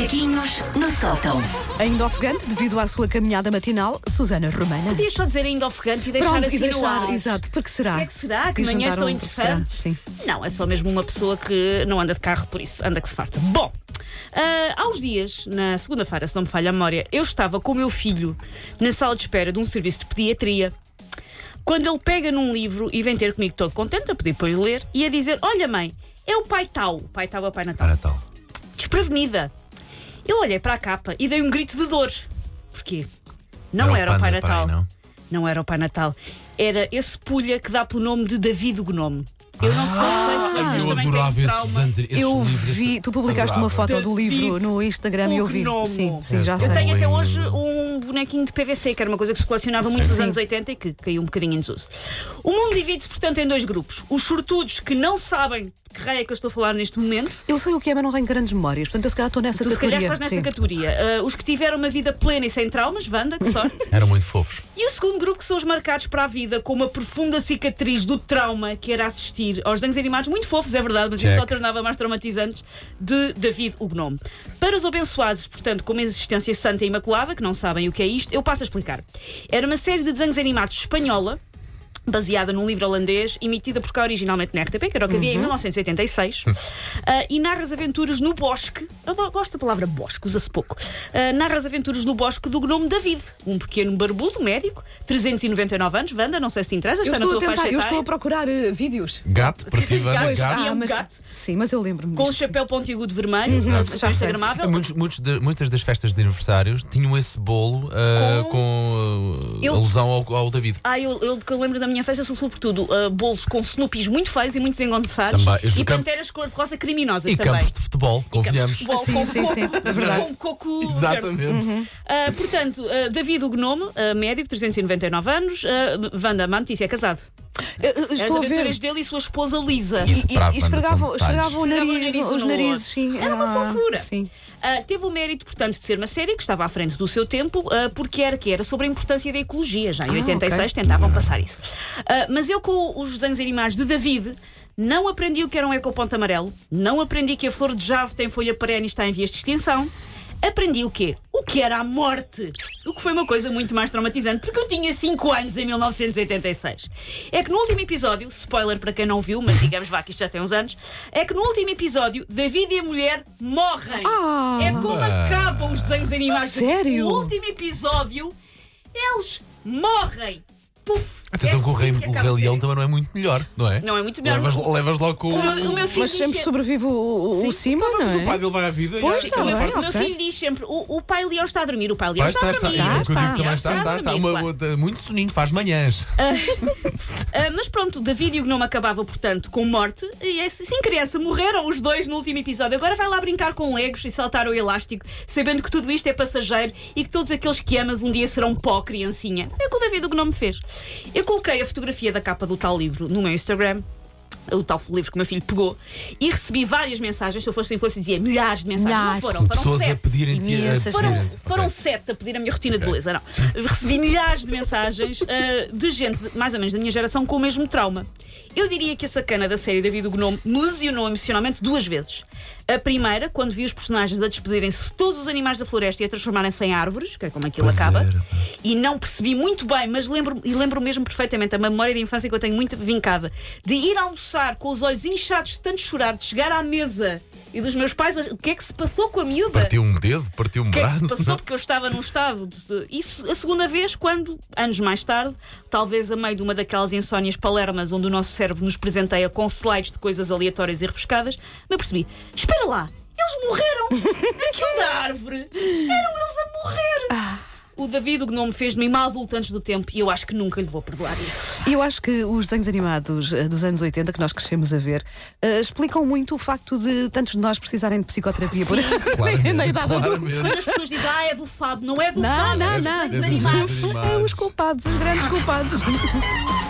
Macaquinhos no sótão. Ainda ofegante, devido à sua caminhada matinal, Susana Romana. Podias só dizer ainda ofegante e deixar Pronto, assim e no deixar, ar. exato, porque será? O que é que será? Que manhãs tão interessantes? será? Sim. Não, é só mesmo uma pessoa que não anda de carro, por isso anda que se farta. Bom, ah, há uns dias, na segunda-feira, se não me falha a memória, eu estava com o meu filho na sala de espera de um serviço de pediatria. Quando ele pega num livro e vem ter comigo todo contente, a pedir para eu ler, e a dizer: Olha, mãe, é o Pai Tal. O Pai Tal é o Pai Natal. Para tal. Desprevenida. Eu olhei para a capa e dei um grito de dor. Porquê? Não Era o era, o Pai Natal. Pai, não? Não era o Pai Natal. Era esse pulha que dá pelo nome de David o Gnome. Eu não sei se vocês eu também adorava têm esses trauma. desenhos. esses Eu livros, vi, tu publicaste uma adorava. foto do livro David, no Instagram e eu vi. gnomo. Sim, sim, É, já sei. Eu tenho até hoje um bonequinho de PVC, que era uma coisa que se colecionava muito nos anos 80 e que caiu um bocadinho em desuso. O mundo divide-se, portanto, em dois grupos. Os sortudos que não sabem de que raio é que eu estou a falar neste momento. Eu sei o que é, mas não tenho grandes memórias, portanto eu se calhar estou nessa Tu se categoria. calhar estás nessa sim. categoria. Ah, os que tiveram uma vida plena e sem traumas, Wanda, que sorte. Eram muito fofos. E o segundo grupo que são os marcados para a vida com uma profunda cicatriz do trauma que era assistir aos desenhos animados, muito fofos, é verdade, mas isso Check. só tornava mais traumatizantes, de David o Gnome. Para os abençoados, portanto, com uma existência santa e imaculada, que não sabem o que é isto, eu passo a explicar. Era uma série de desenhos animados espanhola. Baseada num livro holandês, emitida por cá originalmente na RTP, que era o que havia em 1986, Ah, e narra as aventuras no bosque. Eu go- gosto da palavra bosque, usa-se pouco. Ah, narra as aventuras no bosque do gnome David, um pequeno barbudo médico, 399 anos. Wanda, não sei se te interessa, Eu está na estou a tua faixa tentar, eu estou a procurar eh, vídeos. Gato, para ti, Wanda, Pois, gato. e é um mas, gato. Sim, mas eu lembro-me Com o disto. chapéu pontiagudo vermelho, Uhum, uhum, já instagramável. Muitos, muitos de- muitas das festas de aniversários tinham esse bolo ah, Com- com, ah, Eu- alusão ao, ao David. Ah, eu, eu que eu lembro da minha festa, sou sobretudo ah, bolos com Snoopies muito feios e muito desengonçados. Também, E panteras cor-de-rosa criminosas E também. campos de futebol, Campos de convenhamos. futebol Sim, com sim, coco, sim, é verdade. Com coco. Exatamente. Ah, portanto, ah, David o Gnome, ah, médico, 399 anos. Uh, Wanda, má notícia, é casado. Eh, As Estou a ver. aventuras dele e sua esposa Lisa. E, e banda esfregavam, esfregavam o Esfregavam o nariz, nariz os narizes, sim. Era uma Ah, fofura. Sim. Ah, teve o mérito, portanto, de ser uma série que estava à frente do seu tempo, ah, porque era que era sobre a importância da ecologia. Já em Ah, 86 ok. tentavam passar isso. Ah, mas eu, com os desenhos animados de David, não aprendi o que era um ecoponto amarelo, não aprendi que a flor de jade tem folha perene e está em vias de extinção. Aprendi o quê? O que era a morte. O que foi uma coisa muito mais traumatizante, porque eu tinha 5 anos em 1986. É que no último episódio, spoiler para quem não viu, mas digamos vá que isto já tem uns anos, é que no último episódio, David e a mulher morrem. Ah. é como acabam os desenhos animados. Sério? No último episódio, eles morrem. Puf! Atenção É que o Rei, assim que o Rei. Leão também não é muito melhor, não é? Não é muito melhor. Levas, levas logo com O meu, o meu filho Mas diz sempre sempre- sobrevive o, o, o Sim. cima, não Mas o pai é? dele vai à vida Pois e está o meu, filho, o meu filho diz sempre: o, o pai Leão está a dormir, o pai Leão Vai está, estar, a está, dormir. está, Está, está, também está. está, está, está. Está muito soninho, faz manhãs. Ah, mas pronto, David e o Gnome acabava, portanto, com morte. E é, sem criança, morreram os dois no último episódio. Agora vai lá brincar com legos e saltar o elástico, sabendo que tudo isto é passageiro e que todos aqueles que amas um dia serão pó, criancinha. É o que o David o Gnome fez. Eu coloquei a fotografia da capa do tal livro no meu Instagram. O tal livro que o meu filho pegou e recebi várias mensagens. Se eu fosse influencer, dizia milhares de mensagens. Milhares. Não foram, foram Pessoas a sete. a Imensas. Foram, pedirem-te. foram sete a pedir a minha rotina de beleza. Não. Recebi milhares de mensagens ah, de gente, de- mais ou menos da minha geração, com o mesmo trauma. Eu diria que a sacana da série David o Gnome me lesionou emocionalmente duas vezes. A primeira, quando vi os personagens a despedirem-se de todos os animais da floresta e a transformarem-se em árvores, que é como aquilo Pois acaba, era, e não percebi muito bem, mas lembro, e lembro mesmo perfeitamente a memória da infância que eu tenho muito vincada, de ir almoçar com os olhos inchados de tanto chorar, de chegar à mesa e dos meus pais, o que é que se passou com a miúda? Partiu um dedo, partiu um O que é que braço. se passou? Porque eu estava num estado de. de- Isso a segunda vez, quando, anos mais tarde, talvez a meio de uma daquelas insónias palermas onde o nosso cérebro nos presenteia com slides de coisas aleatórias e rebuscadas, me apercebi: espera lá, eles morreram! Aquilo da árvore! Eram eles a morrer! O David, o gnome, fez-me uma adulta antes do tempo e eu acho que nunca lhe vou perdoar isso. E eu acho que os desenhos animados eh, dos anos 80, que nós crescemos a ver, eh, explicam muito o facto de tantos de nós precisarem de psicoterapia por Claramente, na idade adulta. Quando as pessoas dizem, ah, é do fado, não é do Não, fado, não, é dos não. É animados. É os culpados, os grandes culpados.